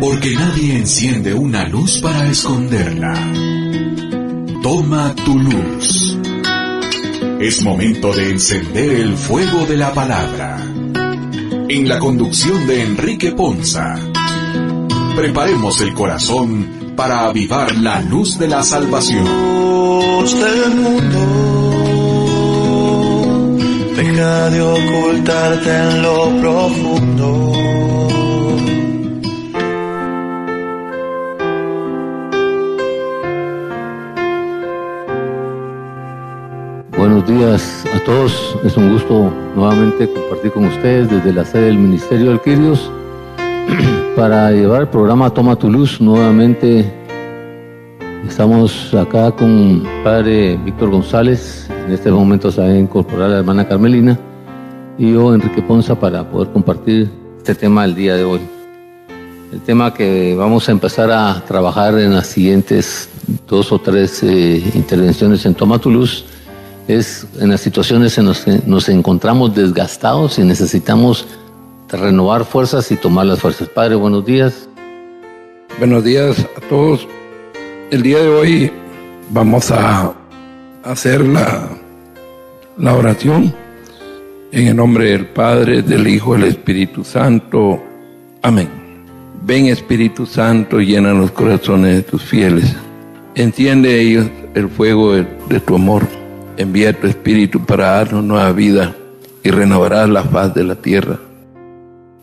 Porque nadie enciende una luz para esconderla. Toma tu luz. Es momento de encender el fuego de la palabra. En la conducción de Enrique Ponza. Preparemos el corazón para avivar la luz de la salvación. del mundo, de ocultarte en lo profundo. Buenos días a todos. Es un gusto nuevamente compartir con ustedes desde la sede del Ministerio de Quirios para llevar el programa Toma tu Luz. Nuevamente estamos acá con padre Víctor González. En este momento se va a incorporar la hermana Carmelina y yo, Enrique Ponza, para poder compartir este tema el día de hoy. El tema que vamos a empezar a trabajar en las siguientes dos o tres eh, intervenciones en Toma tu Luz es en las situaciones en las que nos encontramos desgastados y necesitamos renovar fuerzas y tomar las fuerzas. Padre, buenos días. Buenos días a todos. El día de hoy vamos a hacer la, la oración en el nombre del Padre, del Hijo, del Espíritu Santo. Amén. Ven Espíritu Santo, llena los corazones de tus fieles. Enciende ellos el fuego de, de tu amor envía tu Espíritu para darnos nueva vida y renovarás la faz de la tierra.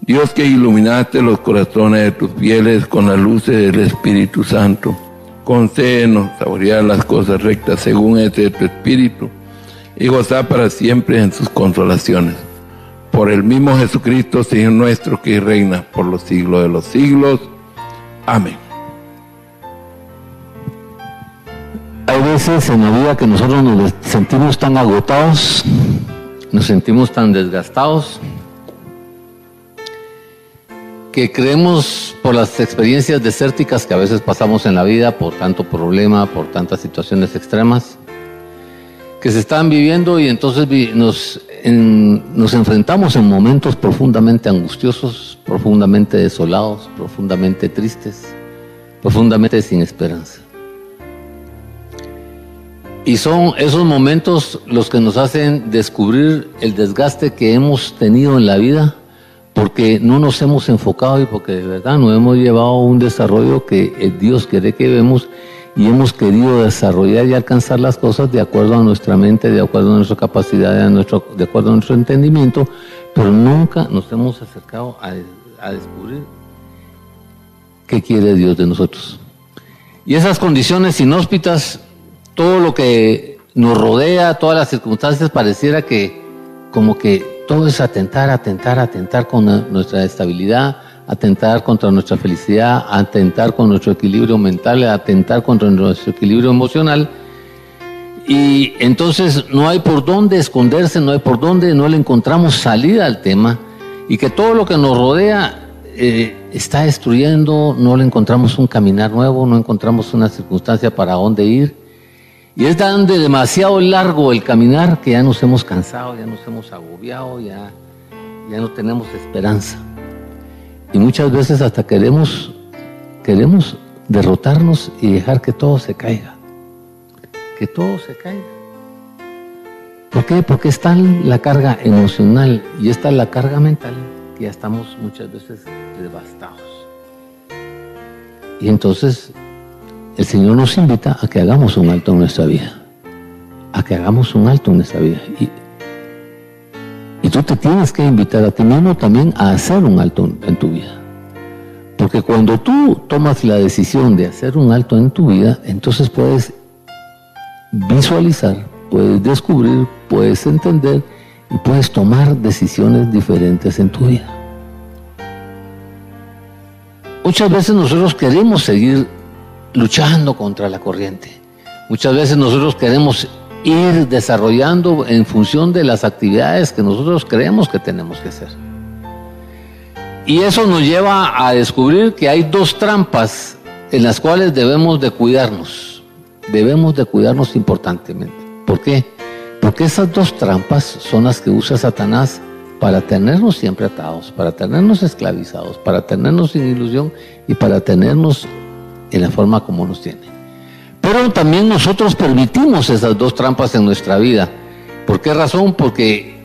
Dios que iluminaste los corazones de tus fieles con las luces del Espíritu Santo, concédenos saborear las cosas rectas según este tu Espíritu y gozar para siempre en sus consolaciones. Por el mismo Jesucristo, Señor nuestro, que reina por los siglos de los siglos. Amén. Hay veces en la vida que nosotros nos sentimos tan agotados, nos sentimos tan desgastados, que creemos por las experiencias desérticas que a veces pasamos en la vida, por tanto problema, por tantas situaciones extremas, que se están viviendo y entonces nos, nos enfrentamos en momentos profundamente angustiosos, profundamente desolados, profundamente tristes, profundamente sin esperanza. Y son esos momentos los que nos hacen descubrir el desgaste que hemos tenido en la vida porque no nos hemos enfocado y porque de verdad no hemos llevado un desarrollo que Dios quiere que vemos y hemos querido desarrollar y alcanzar las cosas de acuerdo a nuestra mente, de acuerdo a nuestra capacidad, de, acuerdo a nuestro entendimiento, pero nunca nos hemos acercado a descubrir qué quiere Dios de nosotros. Y esas condiciones inhóspitas todo lo que nos rodea, todas las circunstancias, pareciera que como que todo es atentar, atentar, atentar con nuestra estabilidad, atentar contra nuestra felicidad, atentar con nuestro equilibrio mental, atentar contra nuestro equilibrio emocional. Y entonces no hay por dónde esconderse, no hay por dónde, no le encontramos salida al tema y que todo lo que nos rodea eh, está destruyendo, no le encontramos un caminar nuevo, no encontramos una circunstancia para dónde ir. Y es tan de demasiado largo el caminar que ya nos hemos cansado, ya nos hemos agobiado, ya, ya no tenemos esperanza. Y muchas veces hasta queremos, queremos derrotarnos y dejar que todo se caiga. Que todo se caiga. ¿Por qué? Porque está la carga emocional y está la carga mental que ya estamos muchas veces devastados. Y entonces el Señor nos invita a que hagamos un alto en nuestra vida. A que hagamos un alto en nuestra vida. Y, tú te tienes que invitar a ti mismo también a hacer un alto en tu vida. Porque cuando tú tomas la decisión de hacer un alto en tu vida, entonces puedes visualizar, puedes descubrir, puedes entender y puedes tomar decisiones diferentes en tu vida. Muchas veces nosotros queremos seguir luchando contra la corriente. Muchas veces nosotros queremos ir desarrollando en función de las actividades que nosotros creemos que tenemos que hacer. Y eso nos lleva a descubrir que hay dos trampas en las cuales debemos de cuidarnos. Debemos de cuidarnos importantemente. ¿Por qué? Porque esas dos trampas son las que usa Satanás para tenernos siempre atados, para tenernos esclavizados, para tenernos sin ilusión y para tenernos en la forma como nos tiene. Pero también nosotros permitimos esas dos trampas en nuestra vida. ¿Por qué razón? Porque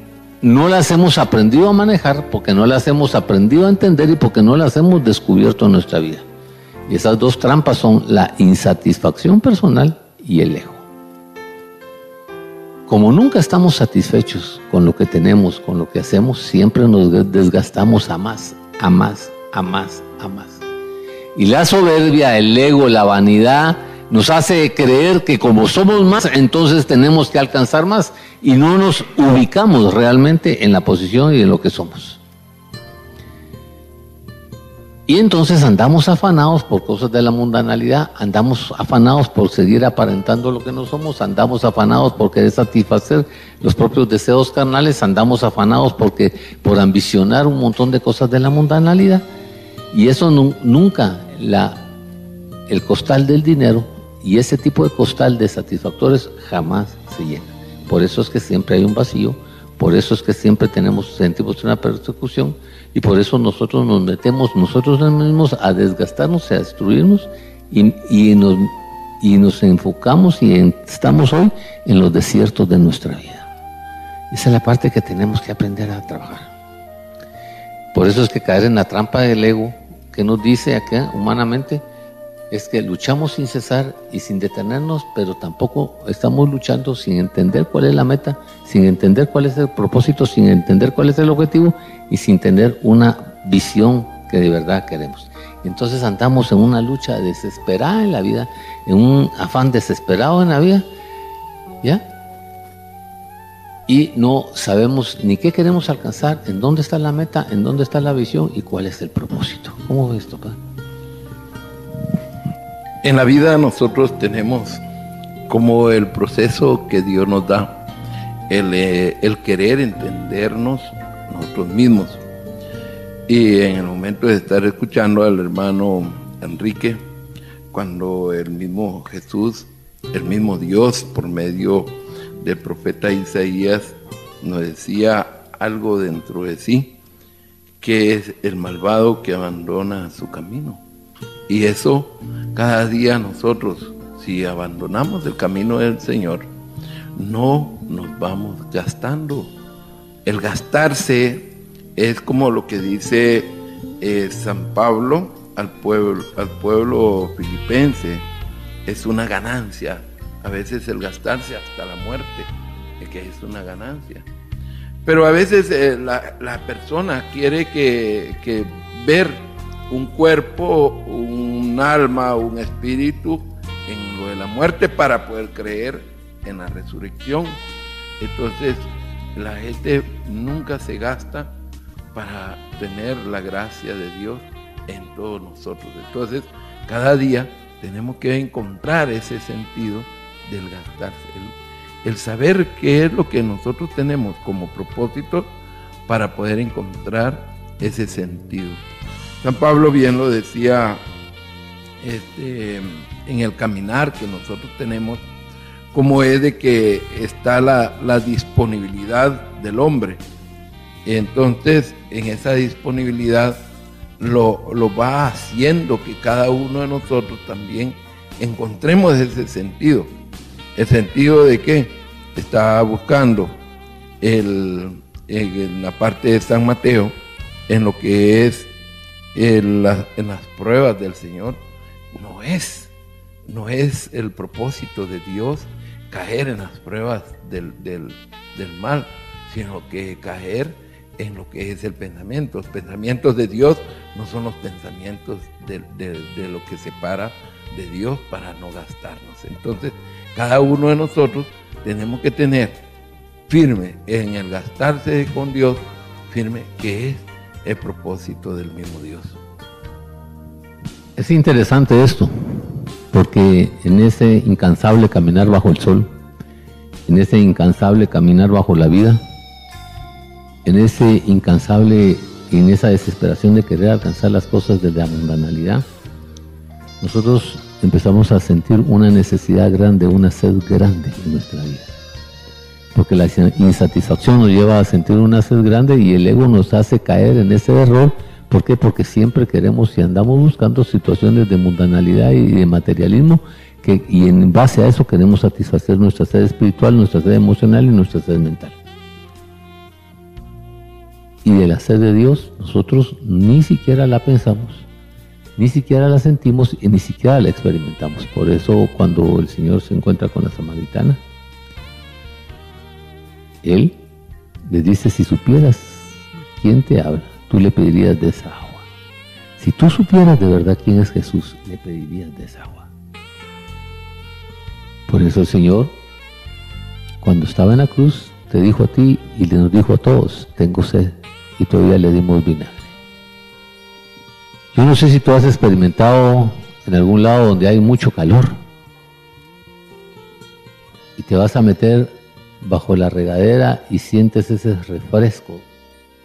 no las hemos aprendido a manejar, porque no las hemos aprendido a entender y porque no las hemos descubierto en nuestra vida. Y esas dos trampas son la insatisfacción personal y el ego. Como nunca estamos satisfechos con lo que tenemos, con lo que hacemos, siempre nos desgastamos a más, a más, a más, a más. Y la soberbia, el ego, la vanidad, nos hace creer que como somos más, entonces tenemos que alcanzar más y no nos ubicamos realmente en la posición y en lo que somos. Y entonces andamos afanados por cosas de la mundanalidad, andamos afanados por seguir aparentando lo que no somos, andamos afanados por querer satisfacer los propios deseos carnales, andamos afanados porque por ambicionar un montón de cosas de la mundanalidad. Y eso nunca, la, el costal del dinero y ese tipo de costal de satisfactores jamás se llena. Por eso es que siempre hay un vacío, por eso es que siempre tenemos, sentimos una persecución y por eso nosotros nos metemos nosotros mismos a desgastarnos, a destruirnos y, y, nos, y nos enfocamos y estamos hoy en los desiertos de nuestra vida. Esa es la parte que tenemos que aprender a trabajar. Por eso es que caer en la trampa del ego, que nos dice acá humanamente, es que luchamos sin cesar y sin detenernos, pero tampoco estamos luchando sin entender cuál es la meta, sin entender cuál es el propósito, sin entender cuál es el objetivo y sin tener una visión que de verdad queremos. Entonces andamos en una lucha desesperada en la vida, en un afán desesperado en la vida, ¿ya? Y no sabemos ni qué queremos alcanzar, en dónde está la meta, en dónde está la visión y cuál es el propósito. ¿Cómo ves esto, padre? En la vida nosotros tenemos como el proceso que Dios nos da, eh, el, querer entendernos nosotros mismos. Y en el momento de estar escuchando al hermano Enrique, cuando el mismo Jesús, el mismo Dios, por medio del profeta Isaías, nos decía algo dentro de sí, que es el malvado que abandona su camino y eso cada día nosotros, si abandonamos el camino del Señor, no nos vamos gastando. El gastarse es como lo que dice eh, San Pablo al pueblo, al pueblo filipense, es una ganancia. A veces el gastarse hasta la muerte, que es una ganancia. Pero a veces eh, la, persona quiere que, que ver un cuerpo, un alma, un espíritu en lo de la muerte para poder creer en la resurrección. Entonces, la gente nunca se gasta para tener la gracia de Dios en todos nosotros. Entonces, cada día tenemos que encontrar ese sentido del gastarse, el, el saber qué es lo que nosotros tenemos como propósito para poder encontrar ese sentido. San Pablo bien lo decía este, en el caminar que nosotros tenemos, como es de que está la, disponibilidad del hombre. Entonces, en esa disponibilidad lo, lo, va haciendo que cada uno de nosotros también encontremos ese sentido. El sentido de que está buscando el, en la parte de San Mateo, en lo que es en, las pruebas del Señor, no es, no es el propósito de Dios caer en las pruebas del, mal, sino que caer en lo que es el pensamiento. Los pensamientos de Dios no son los pensamientos de, de, lo que separa de Dios para no gastarnos. Entonces, cada uno de nosotros tenemos que tener firme en el gastarse con Dios, firme que es el propósito del mismo Dios. Es interesante esto, porque en ese incansable caminar bajo el sol, en ese incansable caminar bajo la vida, en ese incansable en esa desesperación de querer alcanzar las cosas desde la mundanalidad, nosotros empezamos a sentir una necesidad grande, una sed grande en nuestra vida. Porque la insatisfacción nos lleva a sentir una sed grande y el ego nos hace caer en ese error. ¿Por qué? Porque siempre queremos y andamos buscando situaciones de mundanalidad y de materialismo que, y en base a eso queremos satisfacer nuestra sed espiritual, nuestra sed emocional y nuestra sed mental. Y de la sed de Dios nosotros ni siquiera la pensamos, ni siquiera la sentimos y ni siquiera la experimentamos. Por eso cuando el Señor se encuentra con la samaritana, Él le dice, si supieras quién te habla, tú le pedirías de esa agua. Si tú supieras de verdad quién es Jesús, le pedirías de esa agua. Por eso el Señor, cuando estaba en la cruz, te dijo a ti y le nos dijo a todos, tengo sed, y todavía le dimos vinagre. Yo no sé si tú has experimentado en algún lado donde hay mucho calor y te vas a meter bajo la regadera y sientes ese refresco,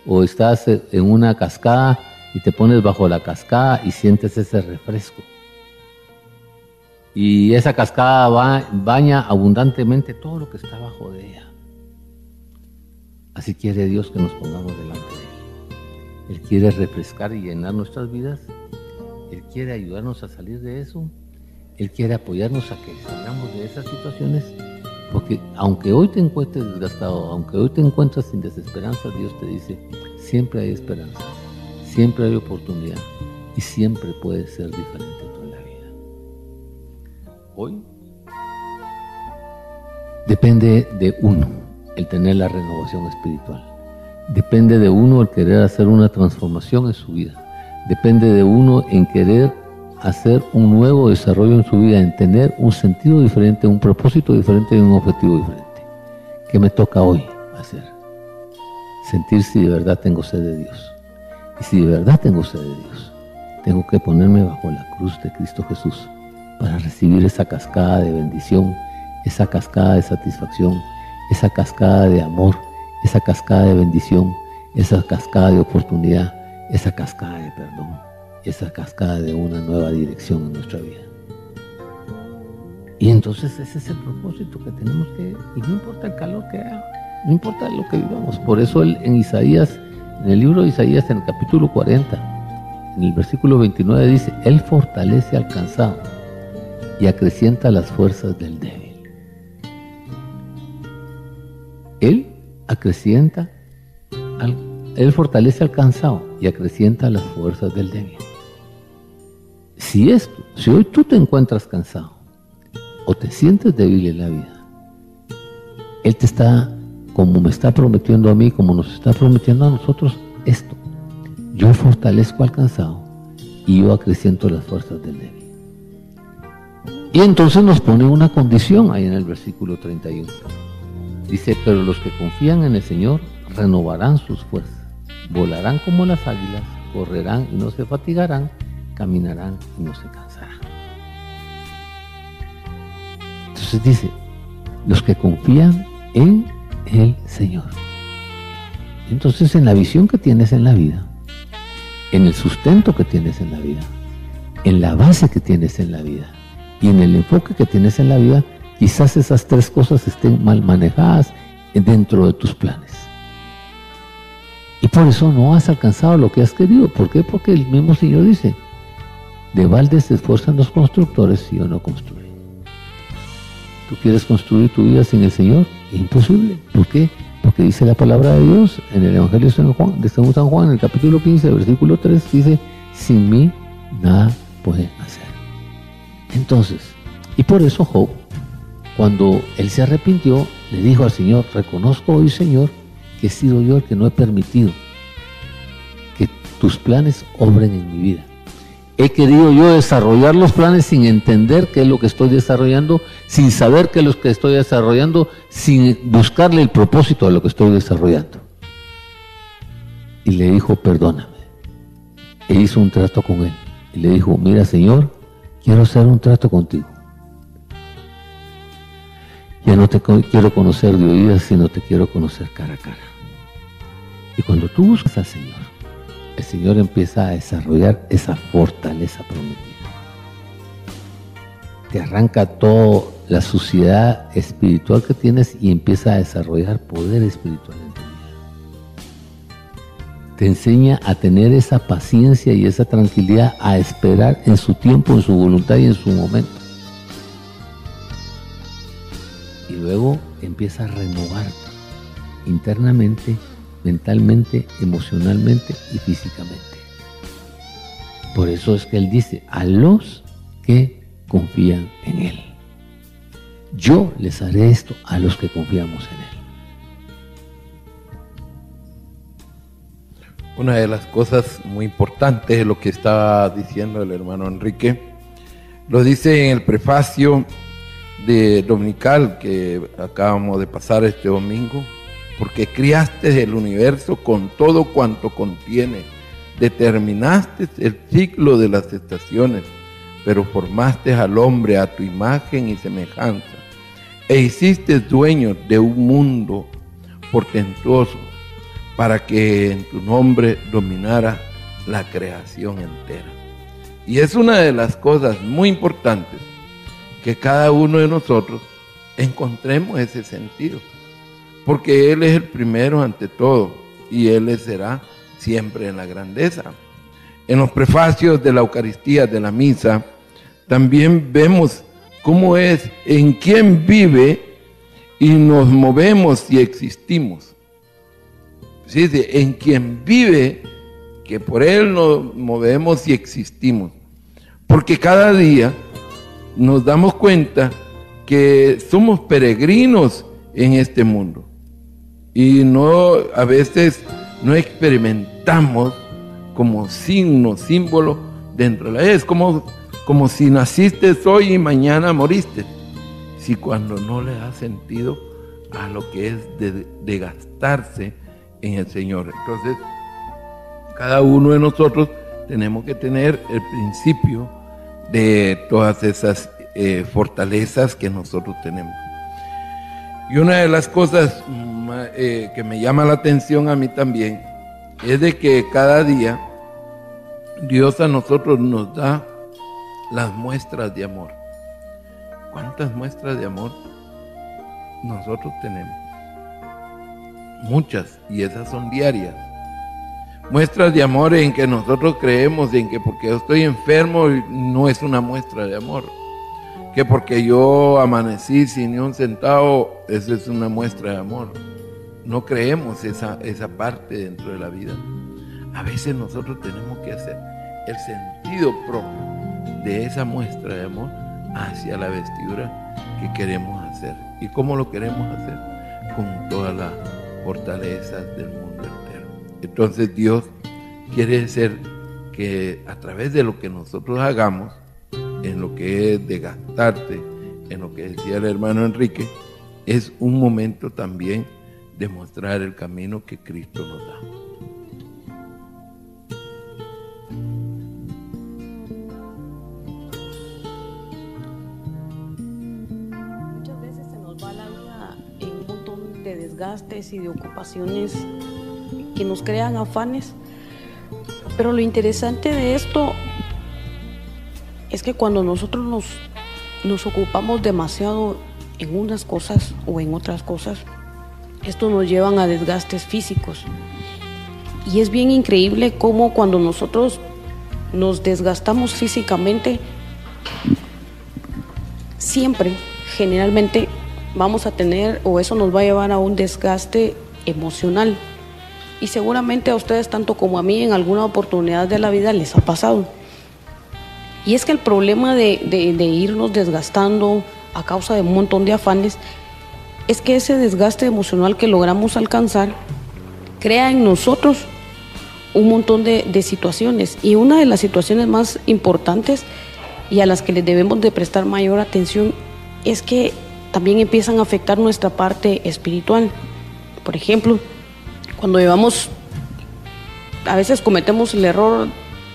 o estás en una cascada y te pones bajo la cascada y sientes ese refresco y esa cascada baña abundantemente todo lo que está abajo de ella. Así quiere Dios que nos pongamos delante de Él. Quiere refrescar y llenar nuestras vidas. Él quiere ayudarnos a salir de eso. Él quiere apoyarnos a que salgamos de esas situaciones. Porque aunque hoy te encuentres desgastado, aunque hoy te encuentres sin desesperanza, Dios te dice, siempre hay esperanza, siempre hay oportunidad y siempre puede ser diferente hoy depende de uno el tener la renovación espiritual. Depende de uno el querer hacer una transformación en su vida. Depende de uno en querer hacer un nuevo desarrollo en su vida, en tener un sentido diferente, un propósito diferente y un objetivo diferente. ¿Qué me toca hoy hacer? Sentir si de verdad tengo sed de Dios. Y si de verdad tengo sed de Dios, tengo que ponerme bajo la cruz de Cristo Jesús para recibir esa cascada de bendición, esa cascada de satisfacción, esa cascada de amor, esa cascada de bendición, esa cascada de oportunidad, esa cascada de perdón, esa cascada de una nueva dirección en nuestra vida. Y entonces ese es el propósito que tenemos que, y no importa el calor que haga, no importa lo que vivamos. Por eso él, en Isaías, en el libro de Isaías, en el capítulo 40, en el versículo 29 dice, Él fortalece al cansado y acrecienta las fuerzas del débil. Él acrecienta, él fortalece al cansado y acrecienta las fuerzas del débil. Si esto, si hoy tú te encuentras cansado o te sientes débil en la vida, Él te está, como me está prometiendo a mí, como nos está prometiendo a nosotros, esto. Yo fortalezco al cansado y yo acreciento las fuerzas del débil. Y entonces nos pone una condición ahí en el versículo 31. Dice, pero los que confían en el Señor renovarán sus fuerzas, volarán como las águilas, correrán y no se fatigarán, caminarán y no se cansarán. Entonces dice, los que confían en el Señor. Entonces en la visión que tienes en la vida, en el sustento que tienes en la vida, en la base que tienes en la vida, y en el enfoque que tienes en la vida, quizás esas tres cosas estén mal manejadas dentro de tus planes. Y por eso no has alcanzado lo que has querido. ¿Por qué? Porque el mismo Señor dice, de balde se esfuerzan los constructores y yo no construyo. ¿Tú quieres construir tu vida sin el Señor? Imposible. ¿Por qué? Porque dice la palabra de Dios en el Evangelio de San Juan, de San Juan, en el capítulo 15, versículo 3, dice, sin mí nada puede hacer. Entonces, y por eso Job, cuando él se arrepintió, le dijo al Señor, reconozco hoy, Señor, que he sido yo el que no he permitido que tus planes obren en mi vida. He querido yo desarrollar los planes sin entender qué es lo que estoy desarrollando, sin saber qué es lo que estoy desarrollando, sin buscarle el propósito a lo que estoy desarrollando. Y le dijo, perdóname. E hizo un trato con él. Y le dijo, mira Señor, quiero hacer un trato contigo. Ya no te quiero conocer de oídas, sino te quiero conocer cara a cara. Y cuando tú buscas al Señor, el Señor empieza a desarrollar esa fortaleza prometida. Te arranca todo, la suciedad espiritual que tienes y empieza a desarrollar poder espiritual en tu vida. Te enseña a tener esa paciencia y esa tranquilidad, a esperar en su tiempo, en su voluntad y en su momento. Luego empieza a renovarte internamente, mentalmente, emocionalmente y físicamente. Por eso es que Él dice, a los que confían en Él. Yo les haré esto a los que confiamos en Él. Una de las cosas muy importantes de lo que estaba diciendo el hermano Enrique, lo dice en el prefacio de Dominical que acabamos de pasar este domingo, porque criaste el universo con todo cuanto contiene, determinaste el ciclo de las estaciones, pero formaste al hombre a tu imagen y semejanza, e hiciste dueño de un mundo portentoso, para que en tu nombre dominara la creación entera. Y es una de las cosas muy importantes que cada uno de nosotros encontremos ese sentido, porque Él es el primero ante todo y Él será siempre en la grandeza. En los prefacios de la Eucaristía, de la misa, también vemos cómo es en quién vive y nos movemos y existimos. Sí, en quien vive, que por Él nos movemos y existimos. Porque cada día nos damos cuenta que somos peregrinos en este mundo y no a veces no experimentamos como signo, símbolo dentro de la es como como si naciste hoy y mañana moriste. Si cuando no le da sentido a lo que es de, gastarse en el Señor. Entonces, cada uno de nosotros tenemos que tener el principio de todas esas eh, fortalezas que nosotros tenemos. Y una de las cosas eh, que me llama la atención a mí también es de que cada día Dios a nosotros nos da las muestras de amor. ¿Cuántas muestras de amor nosotros tenemos? Muchas, y esas son diarias muestras de amor en que nosotros creemos en que porque yo estoy enfermo no es una muestra de amor. Que porque yo amanecí sin ni un centavo, eso es una muestra de amor. No creemos esa, esa parte dentro de la vida. A veces nosotros tenemos que hacer el sentido propio de esa muestra de amor hacia la vestidura que queremos hacer. ¿Y cómo lo queremos hacer? Con todas las fortalezas del mundo entonces Dios quiere ser que a través de lo que nosotros hagamos, en lo que es de gastarte, en lo que decía el hermano Enrique, es un momento también de mostrar el camino que Cristo nos da. Muchas veces se nos va la vida en un montón de desgastes y de ocupaciones que nos crean afanes. Pero lo interesante de esto es que cuando nosotros nos, nos ocupamos demasiado en unas cosas o en otras cosas, esto nos lleva a desgastes físicos. Y es bien increíble cómo cuando nosotros nos desgastamos físicamente, siempre, generalmente, vamos a tener o eso nos va a llevar a un desgaste emocional y seguramente a ustedes tanto como a mí en alguna oportunidad de la vida les ha pasado. Y es que el problema de, irnos desgastando a causa de un montón de afanes es que ese desgaste emocional que logramos alcanzar crea en nosotros un montón de, de, situaciones y una de las situaciones más importantes y a las que les debemos de prestar mayor atención es que también empiezan a afectar nuestra parte espiritual. Por ejemplo, cuando llevamos, a veces cometemos el error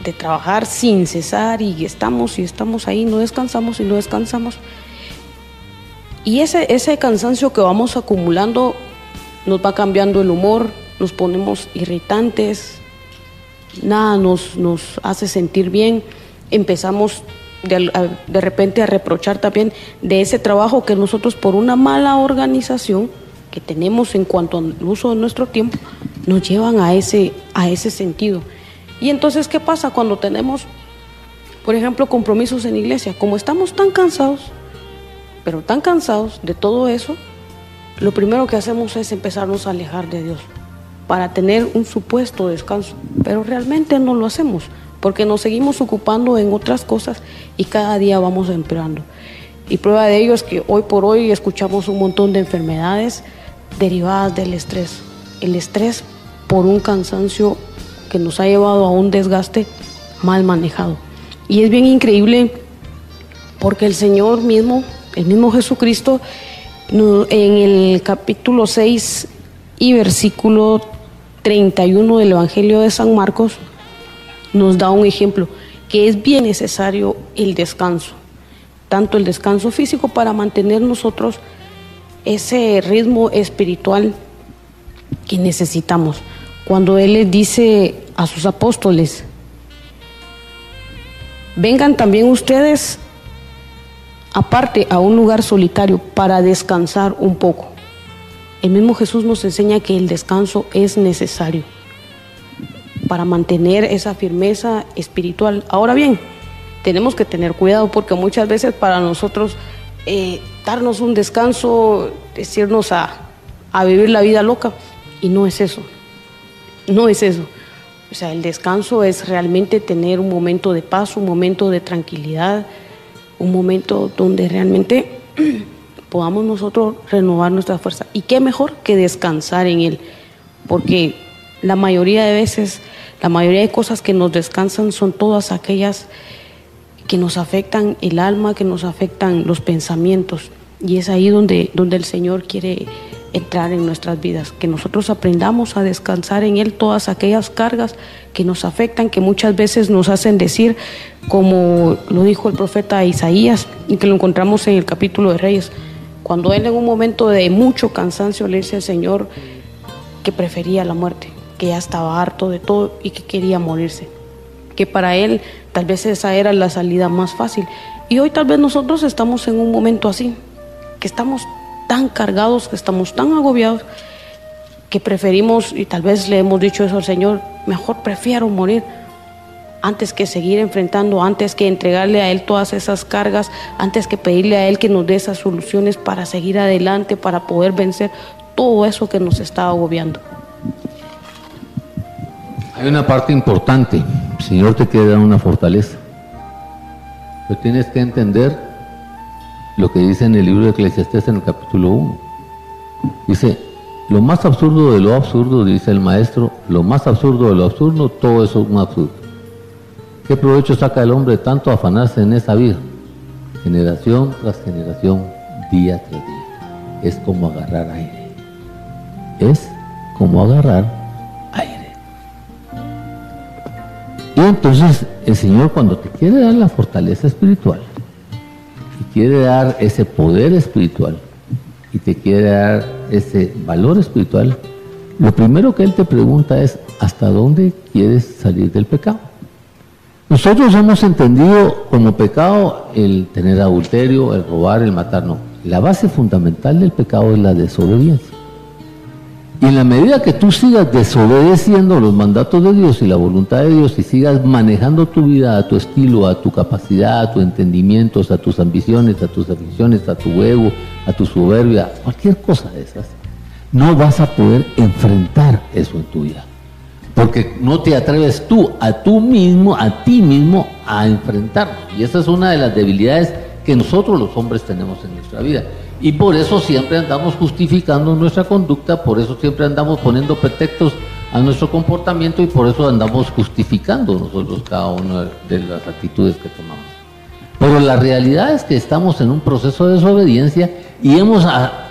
de trabajar sin cesar y estamos y estamos ahí, no descansamos y no descansamos. Y ese, ese cansancio que vamos acumulando nos va cambiando el humor, nos ponemos irritantes, nada nos, nos hace sentir bien, empezamos de, de repente a reprochar también de ese trabajo que nosotros por una mala organización que tenemos en cuanto al uso de nuestro tiempo, nos llevan a ese, a ese sentido. Y entonces, ¿qué pasa cuando tenemos, por ejemplo, compromisos en iglesia? Como estamos tan cansados, pero tan cansados de todo eso, lo primero que hacemos es empezarnos a alejar de Dios para tener un supuesto descanso, pero realmente no lo hacemos porque nos seguimos ocupando en otras cosas y cada día vamos empeorando. Y prueba de ello es que hoy por hoy escuchamos un montón de enfermedades derivadas del estrés. El estrés por un cansancio que nos ha llevado a un desgaste mal manejado. Y es bien increíble porque el Señor mismo, el mismo Jesucristo, en el capítulo 6 y versículo 31 del Evangelio de San Marcos, nos da un ejemplo que es bien necesario el descanso, tanto el descanso físico para mantener nosotros ese ritmo espiritual que necesitamos. Cuando Él les dice a sus apóstoles, vengan también ustedes aparte a un lugar solitario para descansar un poco. El mismo Jesús nos enseña que el descanso es necesario para mantener esa firmeza espiritual. Ahora bien, tenemos que tener cuidado porque muchas veces para nosotros eh, darnos un descanso, decirnos a, a vivir la vida loca, y no es eso, no es eso. O sea, el descanso es realmente tener un momento de paz, un momento de tranquilidad, un momento donde realmente podamos nosotros renovar nuestra fuerza. Y qué mejor que descansar en él, porque la mayoría de veces la mayoría de cosas que nos descansan son todas aquellas que nos afectan el alma, que nos afectan los pensamientos. Y es ahí donde, donde el Señor quiere entrar en nuestras vidas, que nosotros aprendamos a descansar en Él todas aquellas cargas que nos afectan, que muchas veces nos hacen decir, como lo dijo el profeta Isaías, y que lo encontramos en el capítulo de Reyes, cuando Él en un momento de mucho cansancio le dice al Señor que prefería la muerte que ya estaba harto de todo y que quería morirse. Que para él tal vez esa era la salida más fácil. Y hoy tal vez nosotros estamos en un momento así, que estamos tan cargados, que estamos tan agobiados, que preferimos, y tal vez le hemos dicho eso al Señor, mejor prefiero morir antes que seguir enfrentando, antes que entregarle a Él todas esas cargas, antes que pedirle a Él que nos dé esas soluciones para seguir adelante, para poder vencer todo eso que nos está agobiando. Hay una parte importante. El Señor te quiere dar una fortaleza. Pero tienes que entender lo que dice en el libro de Eclesiastés en el capítulo 1. Dice, lo más absurdo de lo absurdo, dice el maestro, lo más absurdo de lo absurdo, todo eso es un absurdo. ¿Qué provecho saca el hombre tanto afanarse en esa vida? Generación tras generación, día tras día. Es como agarrar aire. Es como agarrar Y entonces el Señor cuando te quiere dar la fortaleza espiritual, quiere dar ese poder espiritual, y te quiere dar ese valor espiritual, lo primero que Él te pregunta es, ¿hasta dónde quieres salir del pecado? Nosotros hemos entendido como pecado el tener adulterio, el robar, el matar, no. La base fundamental del pecado es la desobediencia. Y en la medida que tú sigas desobedeciendo los mandatos de Dios y la voluntad de Dios y sigas manejando tu vida a tu estilo, a tu capacidad, a tu entendimiento, a tus ambiciones, a tus aficiones, a tu ego, a tu soberbia, cualquier cosa de esas, no vas a poder enfrentar eso en tu vida. Porque no te atreves tú a tú mismo, a ti mismo, a enfrentarlo. Y esa es una de las debilidades que nosotros los hombres tenemos en nuestra vida. Y por eso siempre andamos justificando nuestra conducta, por eso siempre andamos poniendo pretextos a nuestro comportamiento y por eso andamos justificando nosotros cada una de las actitudes que tomamos. Pero la realidad es que estamos en un proceso de desobediencia y hemos,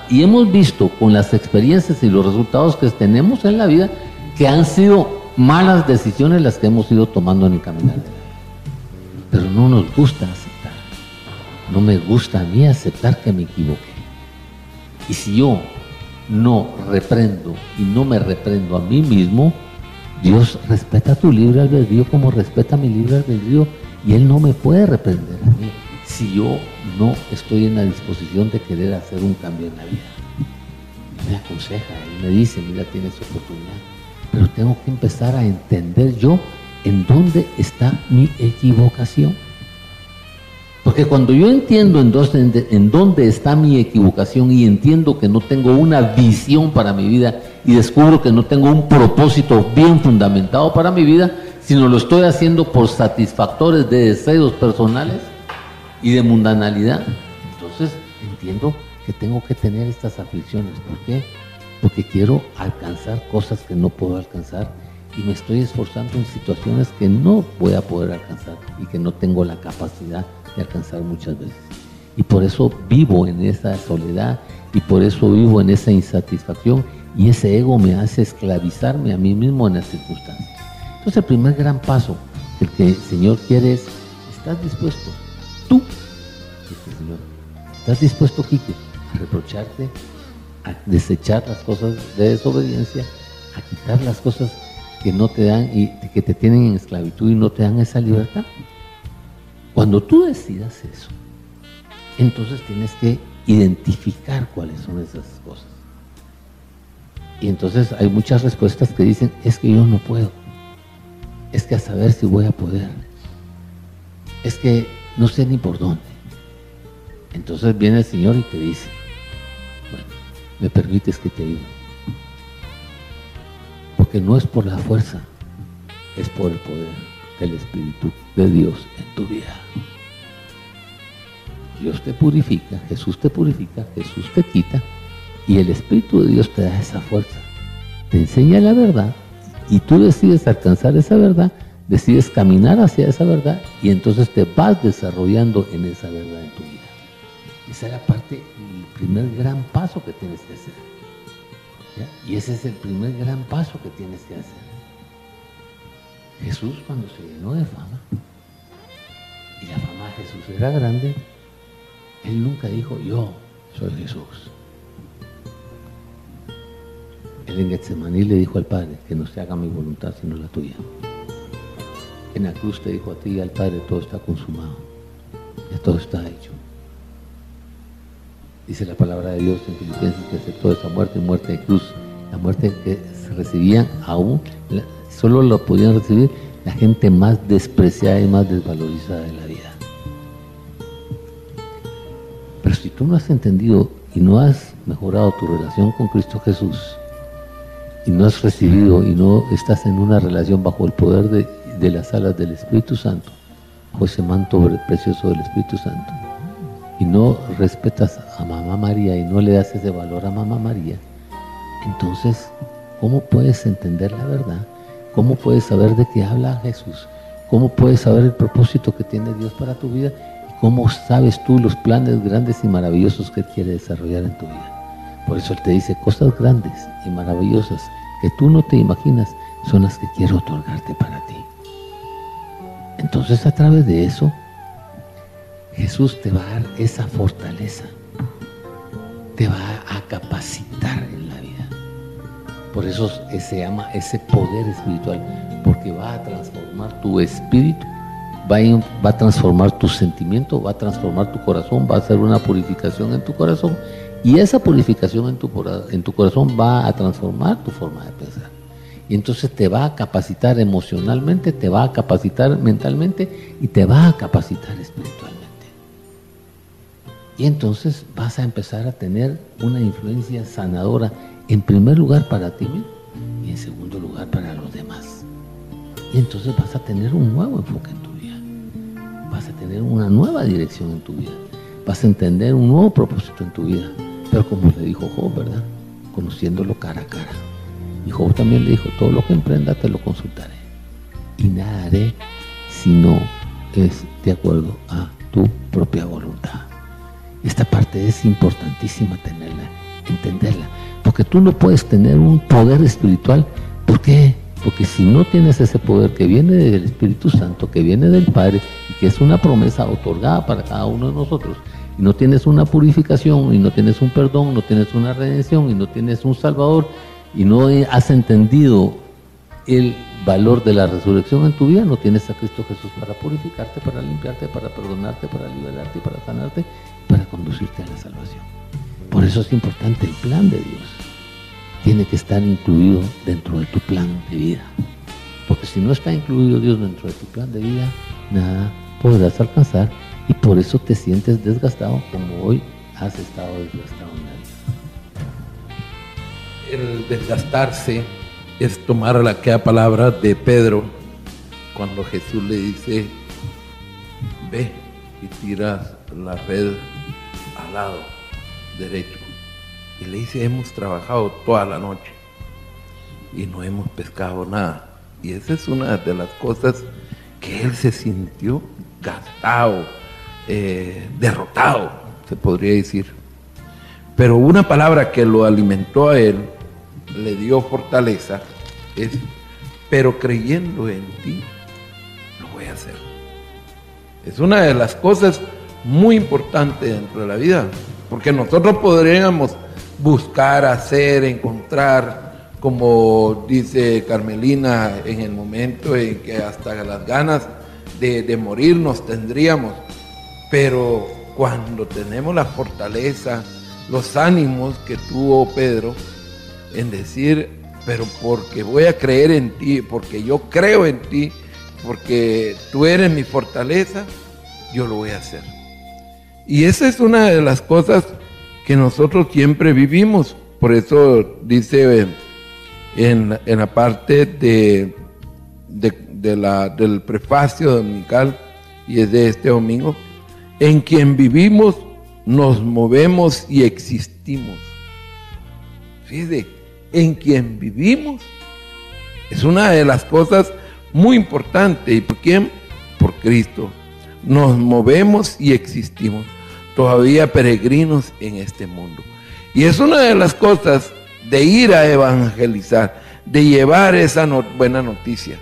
y hemos visto con las experiencias y los resultados que tenemos en la vida que han sido malas decisiones las que hemos ido tomando en el caminar Pero no nos gusta aceptar. No me gusta a mí aceptar que me equivoqué. Y si yo no reprendo y no me reprendo a mí mismo, Dios respeta tu libre albedrío como respeta mi libre albedrío y Él no me puede reprender a mí. si yo no estoy en la disposición de querer hacer un cambio en la vida? me aconseja, él me dice, mira, tienes oportunidad, pero tengo que empezar a entender yo en dónde está mi equivocación. Porque cuando yo entiendo en en dónde está mi equivocación y entiendo que no tengo una visión para mi vida y descubro que no tengo un propósito bien fundamentado para mi vida, sino lo estoy haciendo por satisfactores de deseos personales y de mundanalidad, entonces entiendo que tengo que tener estas aflicciones. ¿Por qué? Porque quiero alcanzar cosas que no puedo alcanzar y me estoy esforzando en situaciones que no voy a poder alcanzar y que no tengo la capacidad alcanzar muchas veces. Y por eso vivo en esa soledad y por eso vivo en esa insatisfacción y ese ego me hace esclavizarme a mí mismo en las circunstancias. Entonces el primer gran paso, el que el Señor quiere es, ¿estás dispuesto? Tú, dice Señor, ¿estás dispuesto, a reprocharte, a desechar las cosas de desobediencia, a quitar las cosas que no te dan y que te tienen en esclavitud y no te dan esa libertad. Cuando tú decidas eso, entonces tienes que identificar cuáles son esas cosas. Y entonces hay muchas respuestas que dicen, es que yo no puedo. Es que a saber si voy a poder. Es que no sé ni por dónde. Entonces viene el Señor y te dice, bueno, me permites que te ayude porque no es por la fuerza, es por el poder del Espíritu de Dios en tu vida. Dios te purifica, Jesús te purifica, Jesús te quita y el Espíritu de Dios te da esa fuerza. Te enseña la verdad y tú decides alcanzar esa verdad, decides caminar hacia esa verdad y entonces te vas desarrollando en esa verdad en tu vida. Esa es la parte, el primer gran paso que tienes que hacer. Y ese es el primer gran paso que tienes que hacer. Jesús cuando se llenó de fama, y la fama de Jesús era grande, él nunca dijo, yo soy Jesús. Él en Getsemaní le dijo al Padre, que no se haga mi voluntad sino la tuya. En la cruz te dijo a ti y al Padre, todo está consumado, ya todo está hecho. Dice la palabra de Dios en Filipenses que aceptó esa muerte, muerte de cruz, la muerte que se recibían aún, solo lo podían recibir la gente más despreciada y más desvalorizada de la vida. Pero si tú no has entendido y no has mejorado tu relación con Cristo Jesús, y no has recibido y no estás en una relación bajo el poder de, de las alas del Espíritu Santo, bajo ese manto precioso del Espíritu Santo, y no respetas a Mamá María y no le das ese valor a Mamá María, entonces, ¿cómo puedes entender la verdad? ¿Cómo puedes saber de qué habla Jesús? ¿Cómo puedes saber el propósito que tiene Dios para tu vida? ¿Y cómo sabes tú los planes grandes y maravillosos que quiere desarrollar en tu vida? Por eso Él te dice, cosas grandes y maravillosas que tú no te imaginas son las que quiero otorgarte para ti. Entonces a través de eso, Jesús te va a dar esa fortaleza, te va a capacitar en la vida. Por eso se llama ese poder espiritual, porque va a transformar tu espíritu, va a, transformar tu sentimiento, va a transformar tu corazón, va a hacer una purificación en tu corazón y esa purificación en tu, en tu corazón va a transformar tu forma de pensar. Y entonces te va a capacitar emocionalmente, te va a capacitar mentalmente y te va a capacitar espiritualmente. Y entonces vas a empezar a tener una influencia sanadora, en primer lugar para ti mismo y en segundo lugar para los demás. Y entonces vas a tener un nuevo enfoque en tu vida. Vas a tener una nueva dirección en tu vida. Vas a entender un nuevo propósito en tu vida. Pero como le dijo Job, ¿verdad? Conociéndolo cara a cara. Y Job también le dijo, todo lo que emprenda te lo consultaré. Y nada haré si no es de acuerdo a tu propia voluntad. Esta parte es importantísima tenerla, entenderla, porque tú no puedes tener un poder espiritual. ¿Por qué? Porque si no tienes ese poder que viene del Espíritu Santo, que viene del Padre, y que es una promesa otorgada para cada uno de nosotros, y no tienes una purificación, y no tienes un perdón, no tienes una redención, y no tienes un Salvador, y no has entendido el valor de la resurrección en tu vida, no tienes a Cristo Jesús para purificarte, para limpiarte, para perdonarte, para liberarte, para sanarte, para conducirte a la salvación. Por eso es importante el plan de Dios. Tiene que estar incluido dentro de tu plan de vida. Porque si no está incluido Dios dentro de tu plan de vida, nada podrás alcanzar y por eso te sientes desgastado como hoy has estado desgastado la. El desgastarse es tomar aquella palabra de Pedro cuando Jesús le dice, ve y tiras la red al lado derecho. Y le dice, hemos trabajado toda la noche y no hemos pescado nada. Y esa es una de las cosas que él se sintió gastado, eh, derrotado, se podría decir. Pero una palabra que lo alimentó a él, le dio fortaleza, es, pero creyendo en ti, lo voy a hacer. Es una de las cosas muy importantes dentro de la vida, porque nosotros podríamos buscar, hacer, encontrar, como dice Carmelina, en el momento en que hasta las ganas de, morir nos tendríamos, pero cuando tenemos la fortaleza, los ánimos que tuvo Pedro en decir, pero porque voy a creer en ti, porque yo creo en ti, porque tú eres mi fortaleza, yo lo voy a hacer. Y esa es una de las cosas que nosotros siempre vivimos. Por eso dice en, la parte de, de, la, del prefacio dominical, y es de este domingo, en quien vivimos, nos movemos y existimos. Fíjate, en quien vivimos es una de las cosas muy importantes. ¿Y por quién? Por Cristo. Nos movemos y existimos, todavía peregrinos en este mundo. Y es una de las cosas de ir a evangelizar, de llevar esa buena noticia.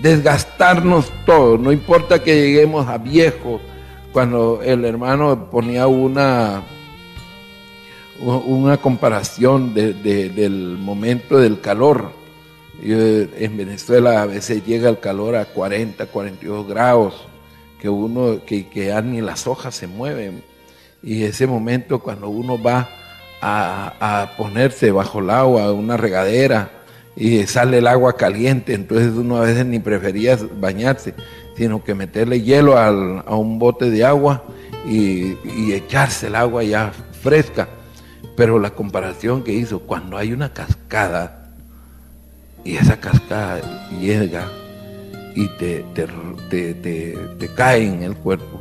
Desgastarnos todos, no importa que lleguemos a viejos, cuando el hermano ponía una, una comparación del momento del calor. en Venezuela a veces llega el calor a 40, 42 grados, que uno, que, que ni las hojas se mueven. Y ese momento cuando uno va a, ponerse bajo el agua, una regadera, y sale el agua caliente, entonces uno a veces ni prefería bañarse, sino que meterle hielo a un bote de agua y, echarse el agua ya fresca. Pero la comparación que hizo, cuando hay una cascada y esa cascada llega y te, te, te cae en el cuerpo,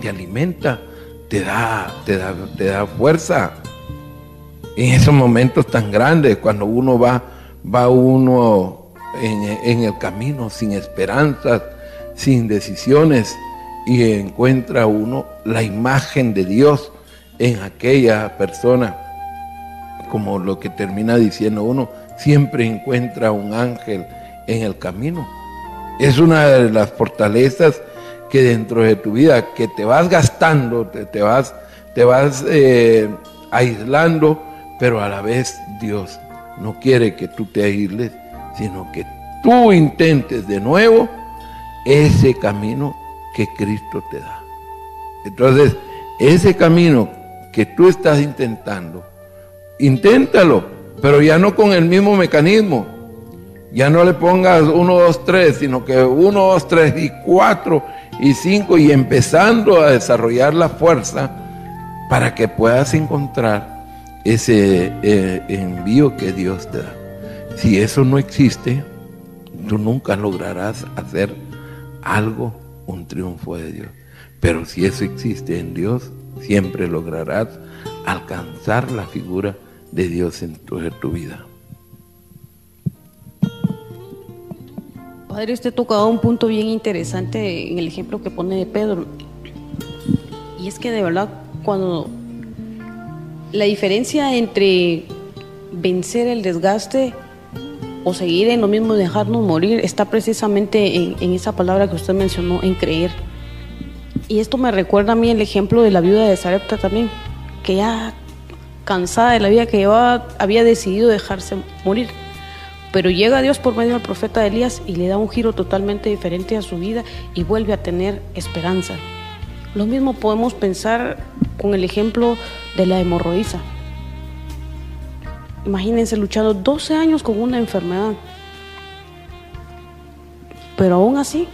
te alimenta te da, te da, te da fuerza. En esos momentos tan grandes, cuando uno va, va uno en, el camino sin esperanzas, sin decisiones, y encuentra uno la imagen de Dios en aquella persona, como lo que termina diciendo uno, siempre encuentra un ángel en el camino. Es una de las fortalezas que dentro de tu vida, que te vas gastando, te, vas, te vas eh, aislando, pero a la vez Dios no quiere que tú te aísles, sino que tú intentes de nuevo ese camino que Cristo te da. Entonces, ese camino que tú estás intentando, inténtalo, pero ya no con el mismo mecanismo. Ya no le pongas uno, dos, tres, sino que uno, dos, tres y cuatro y cinco y empezando a desarrollar la fuerza para que puedas encontrar ese eh, envío que Dios te da. Si eso no existe, tú nunca lograrás hacer algo, un triunfo de Dios. Pero si eso existe en Dios, siempre lograrás alcanzar la figura de Dios en tu vida. Padre, usted tocado un punto bien interesante en el ejemplo que pone de Pedro. Y es que de verdad, cuando la diferencia entre vencer el desgaste o seguir en lo mismo y dejarnos morir está precisamente en, en, esa palabra que usted mencionó, en creer. Y esto me recuerda a mí el ejemplo de la viuda de Sarepta también, que ya cansada de la vida que llevaba, había decidido dejarse morir Pero llega Dios por medio del profeta Elías y le da un giro totalmente diferente a su vida y vuelve a tener esperanza. Lo mismo podemos pensar con el ejemplo de la hemorroísa. Imagínense luchando 12 años con una enfermedad. Pero aún así,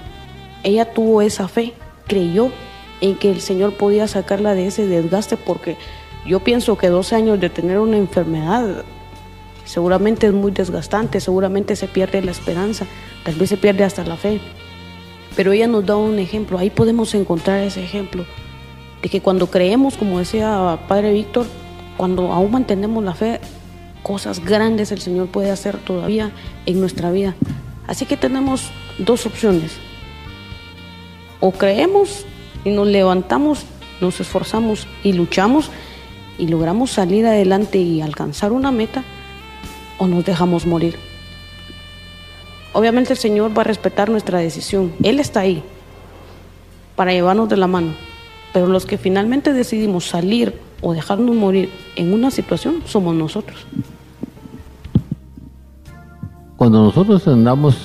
ella tuvo esa fe, creyó en que el Señor podía sacarla de ese desgaste porque yo pienso que 12 años de tener una enfermedad seguramente es muy desgastante, seguramente se pierde la esperanza, tal vez se pierde hasta la fe. Pero ella nos da un ejemplo, ahí podemos encontrar ese ejemplo, de que cuando creemos, como decía Padre Víctor, cuando aún mantenemos la fe, cosas grandes el Señor puede hacer todavía en nuestra vida. Así que tenemos dos opciones. O creemos y nos levantamos, nos esforzamos y luchamos y logramos salir adelante y alcanzar una meta, o nos dejamos morir. Obviamente el Señor va a respetar nuestra decisión. Él está ahí para llevarnos de la mano. Pero los que finalmente decidimos salir o dejarnos morir en una situación somos nosotros. Cuando nosotros andamos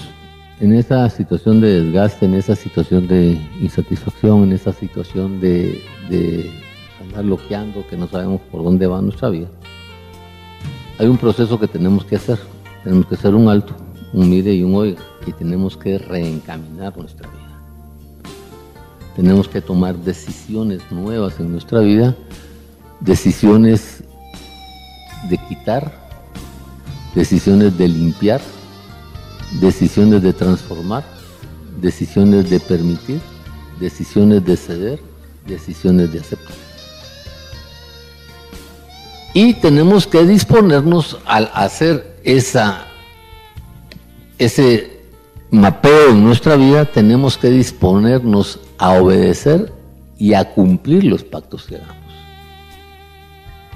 en esa situación de desgaste, en esa situación de insatisfacción, en esa situación de, de andar bloqueando, que no sabemos por dónde va nuestra vida, hay un proceso que tenemos que hacer. Tenemos que hacer un alto, un mire y un oiga, y tenemos que reencaminar nuestra vida. Tenemos que tomar decisiones nuevas en nuestra vida, decisiones de quitar, decisiones de limpiar, decisiones de transformar, decisiones de permitir, decisiones de ceder, decisiones de aceptar. Y tenemos que disponernos al hacer ese mapeo en nuestra vida, tenemos que disponernos a obedecer y a cumplir los pactos que hagamos.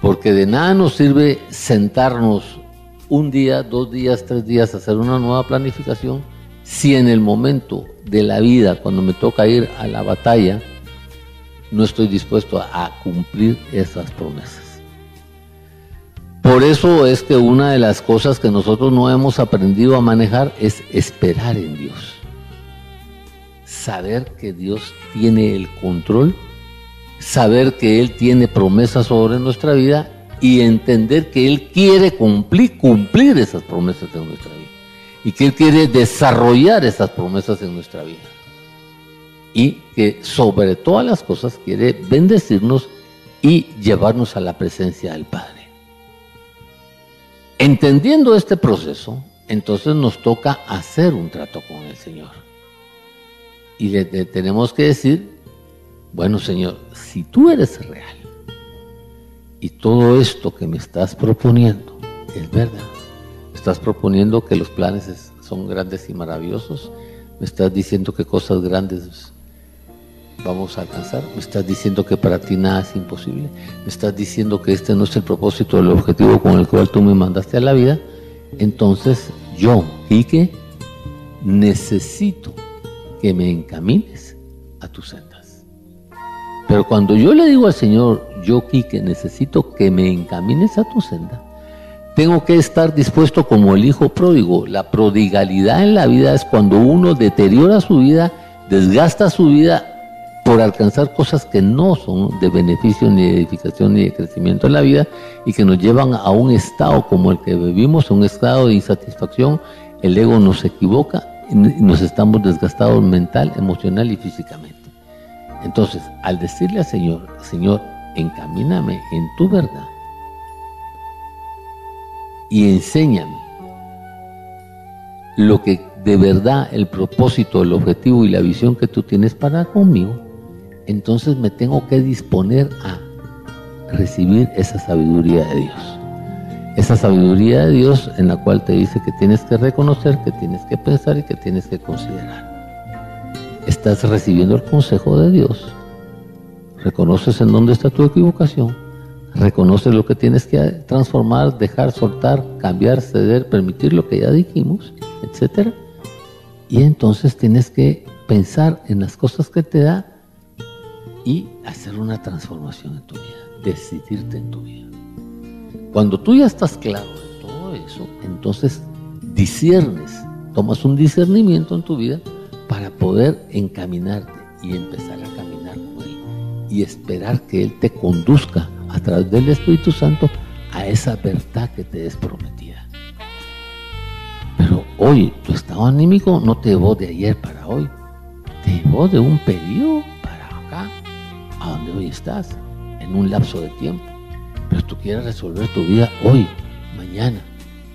Porque de nada nos sirve sentarnos un día, dos días, tres días, a hacer una nueva planificación, si en el momento de la vida, cuando me toca ir a la batalla, no estoy dispuesto a cumplir esas promesas. Por eso es que una de las cosas que nosotros no hemos aprendido a manejar es esperar en Dios. Saber que Dios tiene el control, saber que Él tiene promesas sobre nuestra vida y entender que Él quiere cumplir, cumplir esas promesas en nuestra vida. Y que Él quiere desarrollar esas promesas en nuestra vida. Y que sobre todas las cosas quiere bendecirnos y llevarnos a la presencia del Padre. Entendiendo este proceso, entonces nos toca hacer un trato con el Señor. Y le, tenemos que decir, bueno Señor, si tú eres real y todo esto que me estás proponiendo es verdad, estás proponiendo que los planes son grandes y maravillosos, me estás diciendo que cosas grandes vamos a alcanzar. Me estás diciendo que para ti nada es imposible. Me estás diciendo que este no es el propósito, el objetivo con el cual tú me mandaste a la vida. Entonces yo, Quique, necesito que me encamines a tus sendas. Pero cuando yo le digo al Señor, yo, Quique, necesito que me encamines a tu senda, tengo que estar dispuesto como el hijo pródigo. La prodigalidad en la vida es cuando uno deteriora su vida, desgasta su vida por alcanzar cosas que no son de beneficio ni de edificación ni de crecimiento en la vida y que nos llevan a un estado como el que vivimos, un estado de insatisfacción, el ego nos equivoca y nos estamos desgastados mental, emocional y físicamente. Entonces, al decirle al Señor, Señor, encamíname en tu verdad y enséñame lo que de verdad el propósito, el objetivo y la visión que tú tienes para conmigo, entonces me tengo que disponer a recibir esa sabiduría de Dios. Esa sabiduría de Dios en la cual te dice que tienes que reconocer, que tienes que pensar y que tienes que considerar. Estás recibiendo el consejo de Dios. Reconoces en dónde está tu equivocación. Reconoces lo que tienes que transformar, dejar, soltar, cambiar, ceder, permitir lo que ya dijimos, etc. Y entonces tienes que pensar en las cosas que te da y hacer una transformación en tu vida, decidirte en tu vida. Cuando tú ya estás claro de todo eso, entonces disiernes, tomas un discernimiento en tu vida para poder encaminarte y empezar a caminar con Él y esperar que Él te conduzca a través del Espíritu Santo a esa verdad que te es prometida. Pero hoy tu estado anímico no te llevó de ayer para hoy, te llevó de un periodo a donde hoy estás, en un lapso de tiempo. Pero tú quieres resolver tu vida hoy, mañana.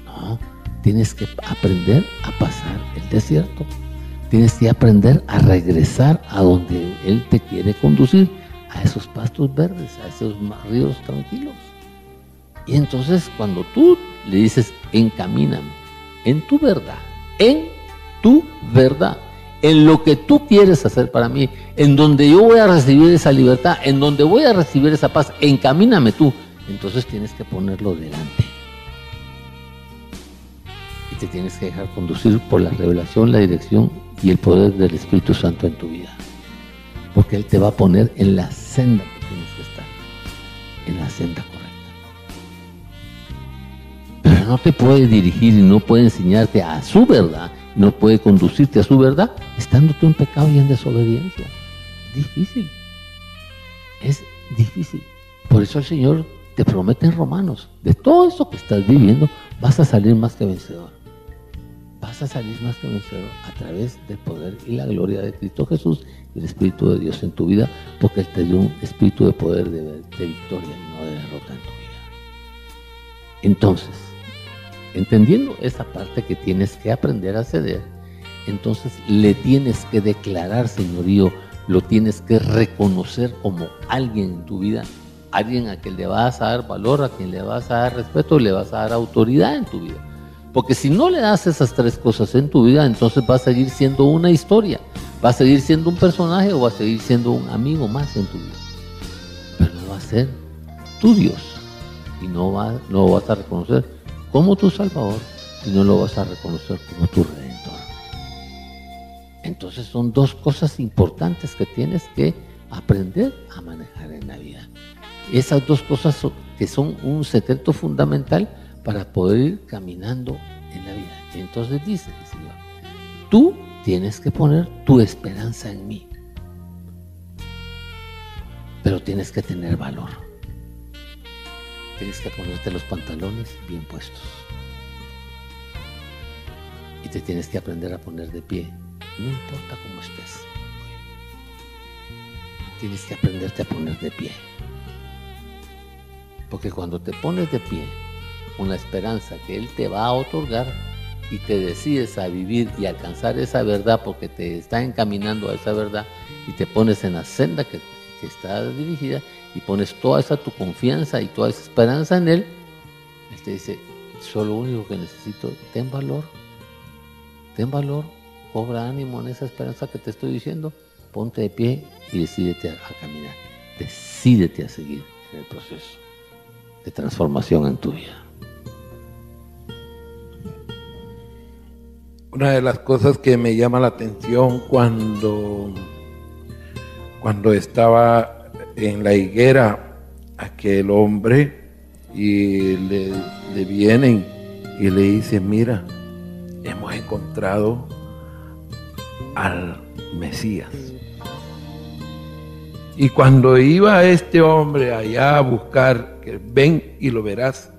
No, tienes que aprender a pasar el desierto. Tienes que aprender a regresar a donde Él te quiere conducir, a esos pastos verdes, a esos ríos tranquilos. Y entonces cuando tú le dices, encamíname en tu verdad, en tu verdad, en lo que tú quieres hacer para mí, en donde yo voy a recibir esa libertad, en donde voy a recibir esa paz, encamíname tú. Entonces tienes que ponerlo delante. Y te tienes que dejar conducir por la revelación, la dirección y el poder del Espíritu Santo en tu vida. Porque Él te va a poner en la senda que tienes que estar, en la senda correcta no te puede dirigir y no puede enseñarte a su verdad, no puede conducirte a su verdad, estando tú en pecado y en desobediencia. Es difícil. Es difícil. Por eso el Señor te promete en Romanos, de todo eso que estás viviendo, vas a salir más que vencedor. Vas a salir más que vencedor a través del poder y la gloria de Cristo Jesús y el Espíritu de Dios en tu vida, porque Él te dio un espíritu de poder, de, de victoria y no de derrota en tu vida. Entonces, entendiendo esa parte que tienes que aprender a ceder, entonces le tienes que declarar señorío, lo tienes que reconocer como alguien en tu vida, alguien a quien le vas a dar valor, a quien le vas a dar respeto, le vas a dar autoridad en tu vida. Porque si no le das esas tres cosas en tu vida, entonces va a seguir siendo una historia, va a seguir siendo un personaje o va a seguir siendo un amigo más en tu vida. Pero no va a ser tu Dios y no, va, no vas a reconocer como tu Salvador y no lo vas a reconocer como tu Redentor. Entonces son dos cosas importantes que tienes que aprender a manejar en la vida. Esas dos cosas que son un secreto fundamental para poder ir caminando en la vida. entonces dice el Señor, tú tienes que poner tu esperanza en mí, pero tienes que tener valor tienes que ponerte los pantalones bien puestos. Y te tienes que aprender a poner de pie, no importa cómo estés. Tienes que aprenderte a poner de pie. Porque cuando te pones de pie, con la esperanza que Él te va a otorgar y te decides a vivir y alcanzar esa verdad porque te está encaminando a esa verdad y te pones en la senda que, que está dirigida, y pones toda esa tu confianza y toda esa esperanza en Él, Él te dice, solo lo único que necesito, ten valor, ten valor, cobra ánimo en esa esperanza que te estoy diciendo, ponte de pie y decídete a, caminar, decídete a seguir en el proceso de transformación en tu vida. Una de las cosas que me llama la atención cuando, cuando estaba en la higuera aquel hombre y le, vienen y le dicen, mira, hemos encontrado al Mesías. Y cuando iba este hombre allá a buscar, que ven y lo verás,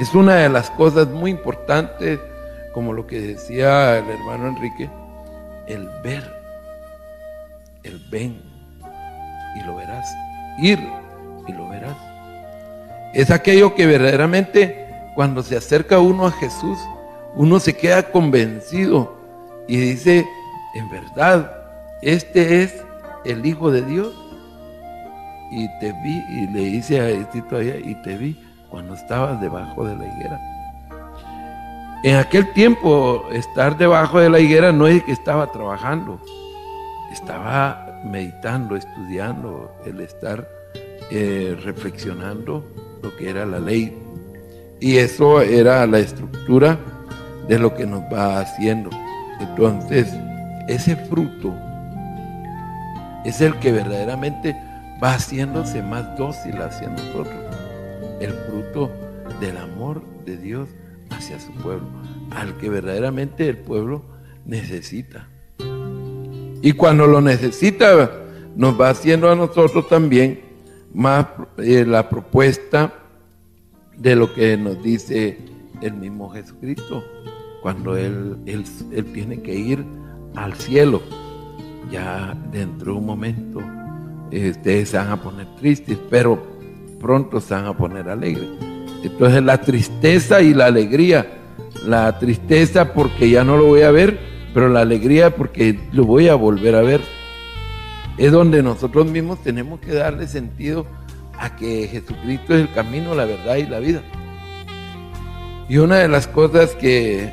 es una de las cosas muy importantes, como lo que decía el hermano Enrique, el ver, el ven y lo verás. Ir y lo verás. Es aquello que verdaderamente cuando se acerca uno a Jesús, uno se queda convencido y dice, en verdad, este es el Hijo de Dios. Y te vi, y le dice a Estito allá, y te vi cuando estabas debajo de la higuera. En aquel tiempo, estar debajo de la higuera no es que estaba trabajando, estaba meditando, estudiando, el estar eh, reflexionando lo que era la ley. Y eso era la estructura de lo que nos va haciendo. Entonces, ese fruto es el que verdaderamente va haciéndose más dócil hacia nosotros. El fruto del amor de Dios hacia su pueblo. al que verdaderamente el pueblo necesita. Y cuando lo necesita, nos va haciendo a nosotros también más eh, la propuesta de lo que nos dice el mismo Jesucristo, cuando él, él, tiene que ir al cielo. Ya dentro de un momento eh, ustedes se van a poner tristes, pero pronto se van a poner alegres. Entonces la tristeza y la alegría, la tristeza porque ya no lo voy a ver, pero la alegría porque lo voy a volver a ver. Es donde nosotros mismos tenemos que darle sentido a que Jesucristo es el camino, la verdad y la vida. Y una de las cosas que,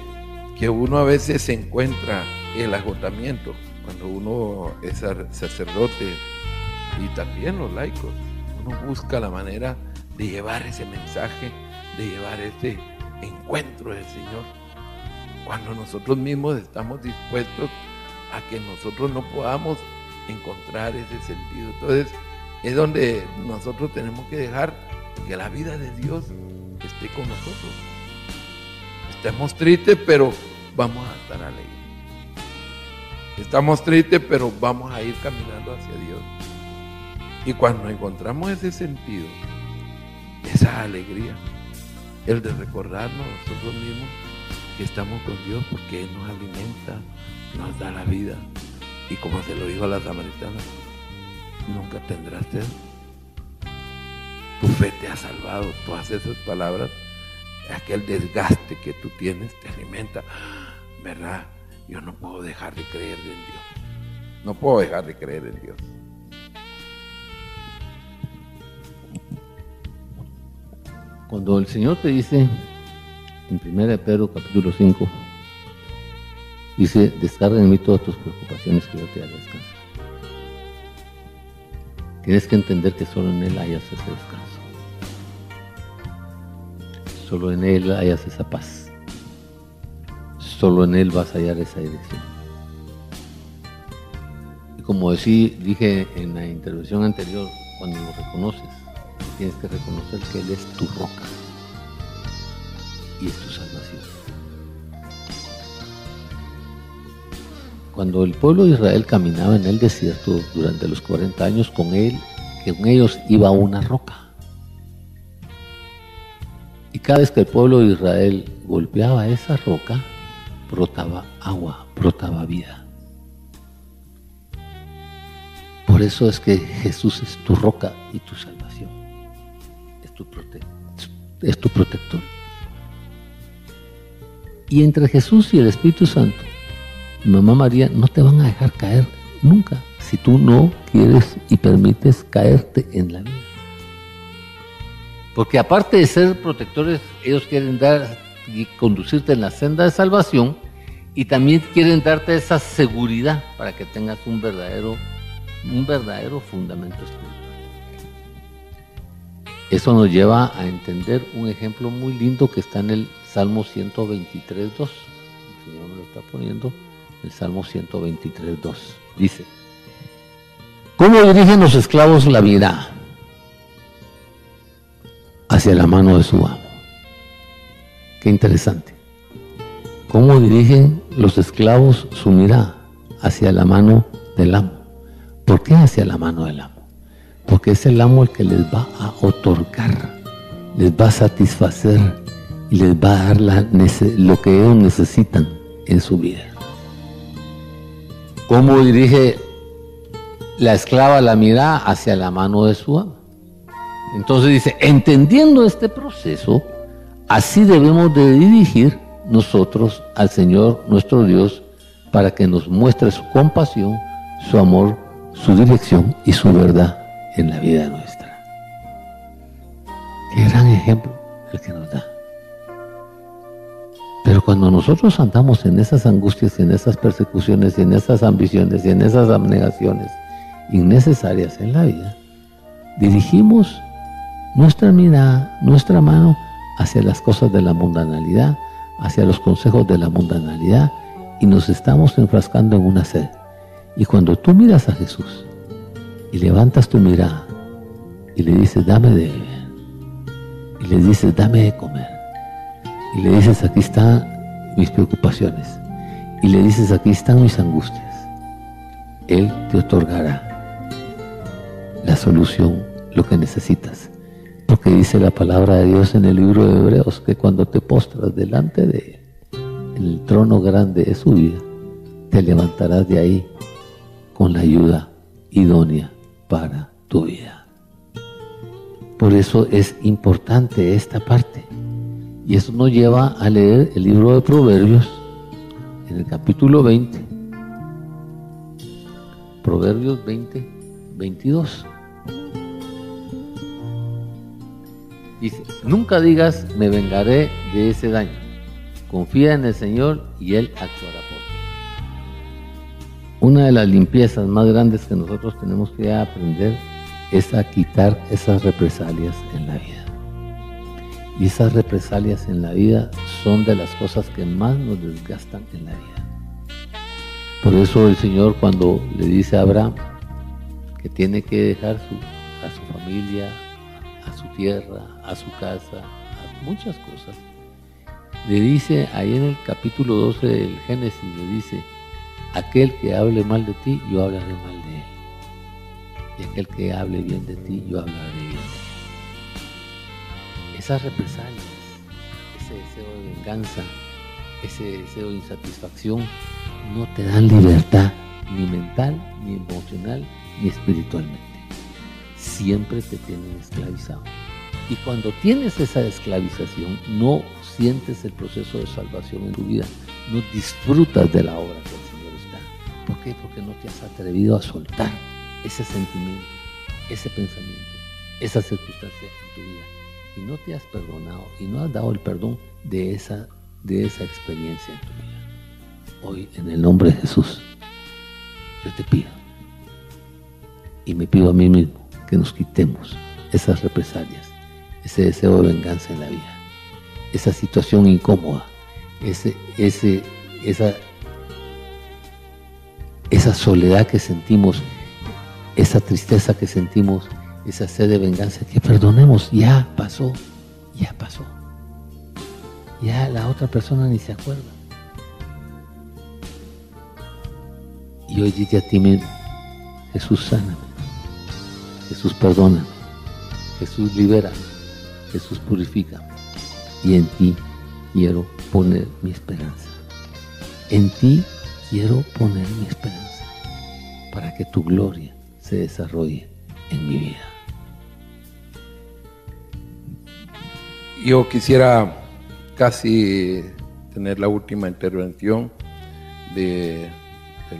que uno a veces se encuentra el agotamiento, cuando uno es sacerdote y también los laicos, uno busca la manera de llevar ese mensaje, de llevar ese encuentro del Señor. Cuando nosotros mismos estamos dispuestos a que nosotros no podamos encontrar ese sentido. Entonces, es donde nosotros tenemos que dejar que la vida de Dios esté con nosotros. Estamos tristes, pero vamos a estar alegres. Estamos tristes, pero vamos a ir caminando hacia Dios. Y cuando encontramos ese sentido, esa alegría, el de recordarnos nosotros mismos que estamos con Dios porque Él nos alimenta, nos da la vida. Y como se lo dijo a la samaritana, nunca tendrás sed. Tu fe te ha salvado. Todas esas palabras, aquel desgaste que tú tienes te alimenta. ¿Verdad? Yo no puedo dejar de creer en Dios. No puedo dejar de creer en Dios. Cuando el Señor te dice, en 1 Pedro capítulo 5, dice, descarga en mí todas tus preocupaciones que yo te haré descansar. Tienes que entender que solo en Él hayas ese descanso. Solo en Él hayas esa paz. Solo en Él vas a hallar esa dirección. Y como decí, dije en la intervención anterior, cuando lo reconoces, tienes que reconocer que Él es tu roca y es tu salvación. Cuando el pueblo de Israel caminaba en el desierto durante los 40 años, con él, con ellos iba una roca. Y cada vez que el pueblo de Israel golpeaba esa roca, brotaba agua, brotaba vida. Por eso es que Jesús es tu roca y tu salvación es tu protector. Y entre Jesús y el Espíritu Santo, mamá María no te van a dejar caer nunca si tú no quieres y permites caerte en la vida. Porque aparte de ser protectores, ellos quieren dar y conducirte en la senda de salvación y también quieren darte esa seguridad para que tengas un verdadero, un verdadero fundamento espiritual. Eso nos lleva a entender un ejemplo muy lindo que está en el Salmo 123.2. El Señor me lo está poniendo. El Salmo 123.2. Dice, ¿cómo dirigen los esclavos la vida? Hacia la mano de su amo. Qué interesante. ¿Cómo dirigen los esclavos su mirada? Hacia la mano del amo. ¿Por qué hacia la mano del amo? porque es el amo el que les va a otorgar, les va a satisfacer y les va a dar lo que ellos necesitan en su vida. ¿Cómo dirige la esclava la mirada hacia la mano de su amo? Entonces dice, entendiendo este proceso, así debemos de dirigir nosotros al Señor nuestro Dios para que nos muestre su compasión, su amor, su dirección y su verdad en la vida nuestra. Qué gran ejemplo el que nos da. Pero cuando nosotros andamos en esas angustias, en esas persecuciones, en esas ambiciones en esas abnegaciones innecesarias en la vida, dirigimos nuestra mirada, nuestra mano hacia las cosas de la mundanalidad, hacia los consejos de la mundanalidad y nos estamos enfrascando en una sed. Y cuando tú miras a Jesús, y levantas tu mirada y le dices, dame de beber. Y le dices, dame de comer. Y le dices, aquí está mis preocupaciones y le dices, aquí están mis angustias, Él te otorgará la solución, lo que necesitas. Porque dice la palabra de Dios en el libro de Hebreos que cuando te postras delante de Él, el trono grande de su vida, te levantarás de ahí con la ayuda idónea para tu vida. Por eso es importante esta parte. Y eso nos lleva a leer el libro de Proverbios en el capítulo 20. Proverbios 20, 22. Dice, nunca digas, me vengaré de ese daño. Confía en el Señor y Él actuará por ti. Una de las limpiezas más grandes que nosotros tenemos que aprender es a quitar esas represalias en la vida. Y esas represalias en la vida son de las cosas que más nos desgastan en la vida. Por eso el Señor cuando le dice a Abraham que tiene que dejar a su familia, a su tierra, a su casa, a muchas cosas. Le dice ahí en el capítulo 12 del Génesis, le dice, aquel que hable mal de ti, yo hablaré mal de él. Y aquel que hable bien de ti, yo hablaré. Esas represalias, ese deseo de venganza, ese deseo de insatisfacción, no te dan libertad ni mental, ni emocional, ni espiritualmente siempre te tienen esclavizado. Y cuando tienes esa esclavización, no sientes el proceso de salvación en tu vida, no disfrutas de la obra que el Señor está. ¿Por qué? Porque no te has atrevido a soltar ese sentimiento, ese pensamiento, esa circunstancia en tu vida. Y no te has perdonado y no has dado el perdón de esa, de esa experiencia en tu vida. Hoy, en el nombre de Jesús, yo te pido y me pido a mí mismo que nos quitemos esas represalias, ese deseo de venganza en la vida, esa situación incómoda, ese, ese, esa, esa soledad que sentimos, esa tristeza que sentimos, esa sed de venganza, que perdonemos, ya pasó, ya pasó. Ya la otra persona ni se acuerda. Y hoy dice a ti mismo, Jesús sana Jesús perdona, Jesús libera, Jesús purifica. Y en ti quiero poner mi esperanza. En ti quiero poner mi esperanza para que tu gloria se desarrolle en mi vida. Yo quisiera casi tener la última intervención de,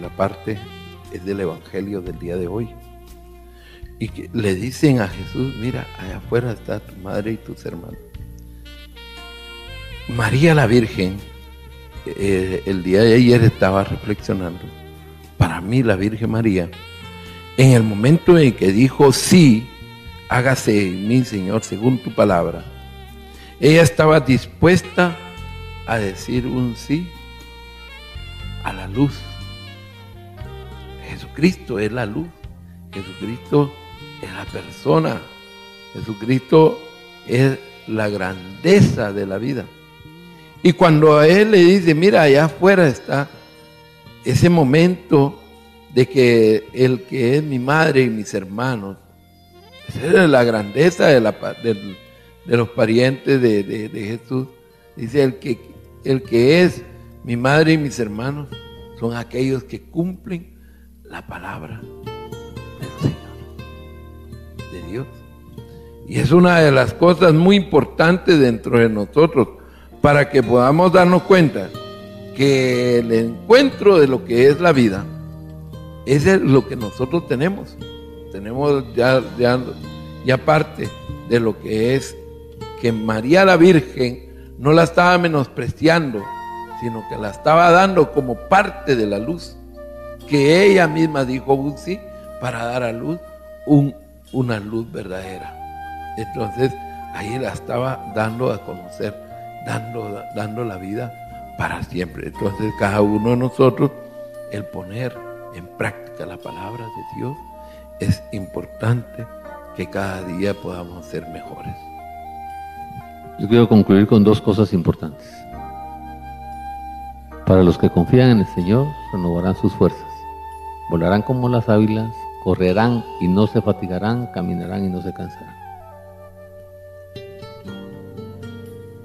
la parte es del Evangelio del día de hoy y que le dicen a Jesús, mira, allá afuera está tu madre y tus hermanos. María la Virgen, eh, el día de ayer estaba reflexionando, para mí la Virgen María, en el momento en que dijo, sí, hágase en mí, Señor, según tu palabra, ella estaba dispuesta a decir un sí a la luz. Jesucristo es la luz. Jesucristo es la persona. Jesucristo es la grandeza de la vida. Y cuando a él le dice, mira, allá afuera está ese momento de que el que es mi madre y mis hermanos, esa es la grandeza de, la, de, los parientes de, de, Jesús. Dice, el que, el que es mi madre y mis hermanos son aquellos que cumplen la palabra Dios. Y es una de las cosas muy importantes dentro de nosotros para que podamos darnos cuenta que el encuentro de lo que es la vida, es lo que nosotros tenemos. Tenemos ya, ya, ya parte de lo que es que María la Virgen no la estaba menospreciando, sino que la estaba dando como parte de la luz, que ella misma dijo sí para dar a luz un una luz verdadera. Entonces ahí la estaba dando a conocer, dando, dando la vida para siempre. Entonces cada uno de nosotros, el poner en práctica la palabra de Dios, es importante que cada día podamos ser mejores. Yo quiero concluir con dos cosas importantes. Para los que confían en el Señor, renovarán sus fuerzas. Volarán como las águilas, correrán y no se fatigarán, caminarán y no se cansarán.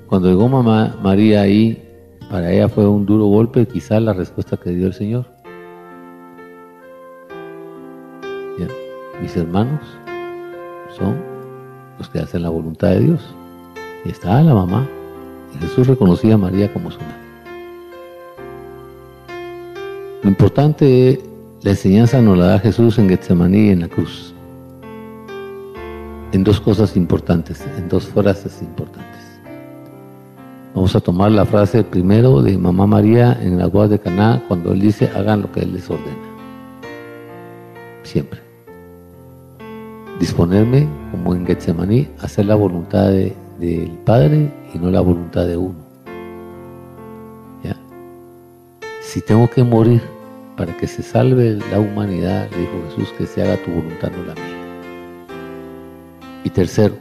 Cuando llegó mamá María ahí, para ella fue un duro golpe, quizás la respuesta que dio el Señor. Mis hermanos son los que hacen la voluntad de Dios. Y estaba la mamá. Y Jesús reconocía a María como su madre. Lo importante, la enseñanza nos la da Jesús en Getsemaní y en la cruz. En dos cosas importantes, en dos frases importantes. Vamos a tomar la frase primero de Mamá María en la boda de Caná cuando él dice hagan lo que él les ordena. Siempre disponerme, como en Getsemaní, a hacer la voluntad del Padre y no la voluntad de uno. Si tengo que morir para que se salve la humanidad, le dijo Jesús, que se haga tu voluntad, no la mía. Y tercero,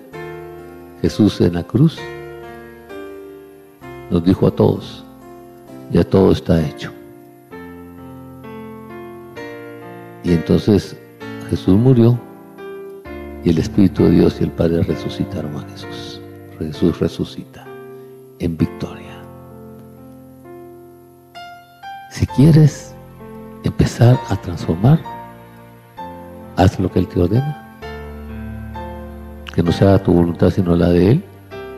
Jesús en la cruz nos dijo a todos, ya todo está hecho. Y entonces Jesús murió y el Espíritu de Dios y el Padre resucitaron a Jesús. Jesús resucita en victoria. Si quieres empezar a transformar, haz lo que Él te ordena. Que no sea tu voluntad sino la de Él,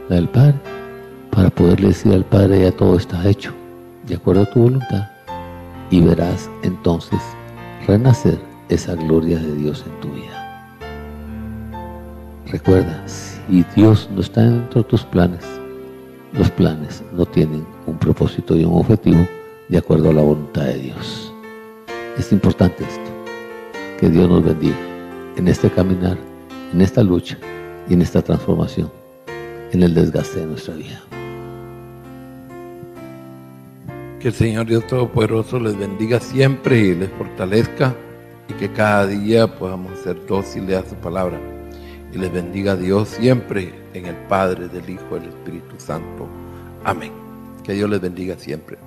la del Padre, para poderle decir al Padre ya todo está hecho, de acuerdo a tu voluntad, y verás entonces renacer esa gloria de Dios en tu vida. Recuerda, si Dios no está dentro de tus planes, los planes no tienen un propósito y un objetivo de acuerdo a la voluntad de Dios. Es importante esto, que Dios nos bendiga en este caminar, en esta lucha y en esta transformación, en el desgaste de nuestra vida. Que el Señor Dios Todopoderoso les bendiga siempre y les fortalezca y que cada día podamos ser dóciles a su palabra y les bendiga Dios siempre en el Padre, del Hijo del Espíritu Santo. Amén. Que Dios les bendiga siempre.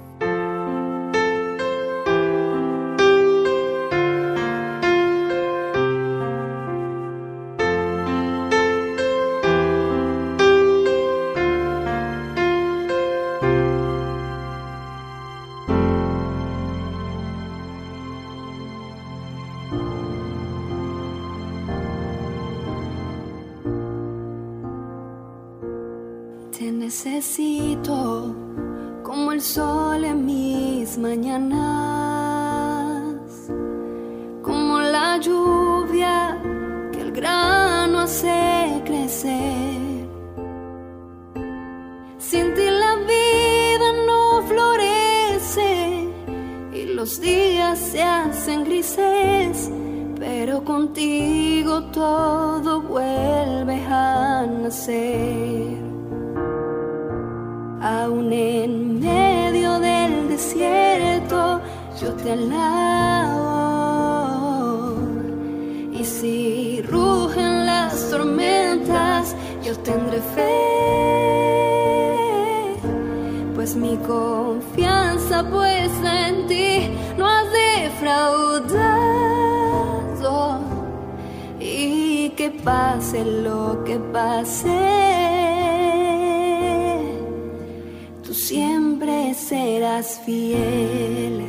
Los días se hacen grises, pero contigo todo vuelve a nacer. Aún en medio del desierto yo te alabo. Y si rugen las tormentas, yo tendré fe. Pues mi confianza puesta pase lo que pase siempre serás fiel.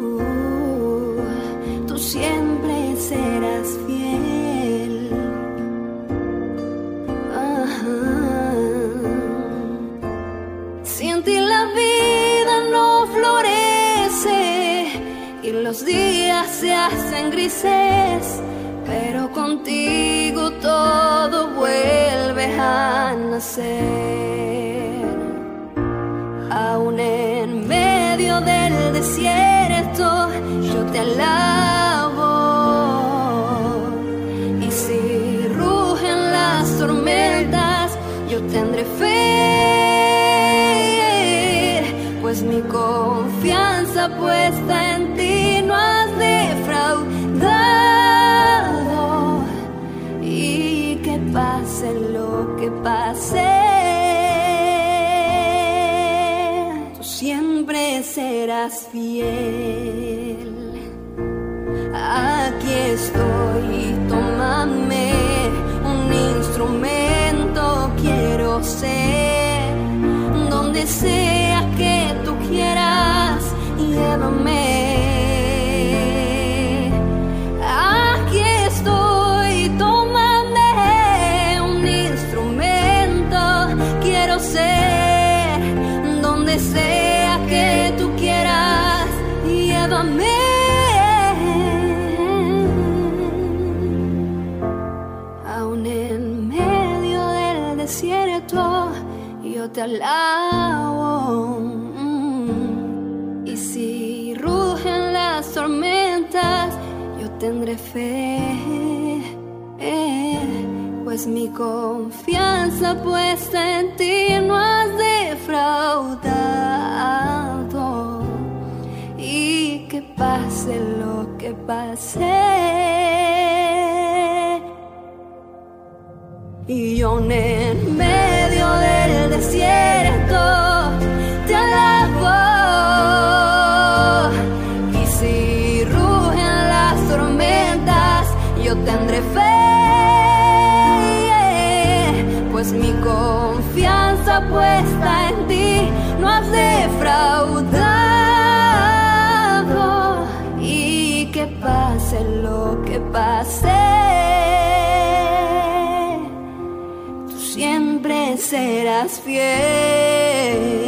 Uh, tú siempre serás fiel. Sin ti la vida no florece y los días se hacen grises pero contigo todo vuelve a nacer. Aún en medio del desierto, yo te alabo. Y si rugen las tormentas, yo tendré fe, pues mi confianza puesta en serás fiel. Aquí estoy, tómame un instrumento, quiero ser donde sea Mm. Y si rugen las tormentas, yo tendré fe. pues mi confianza puesta en ti no has defraudado. Y que pase lo que pase y yo en medio del desierto serás fiel.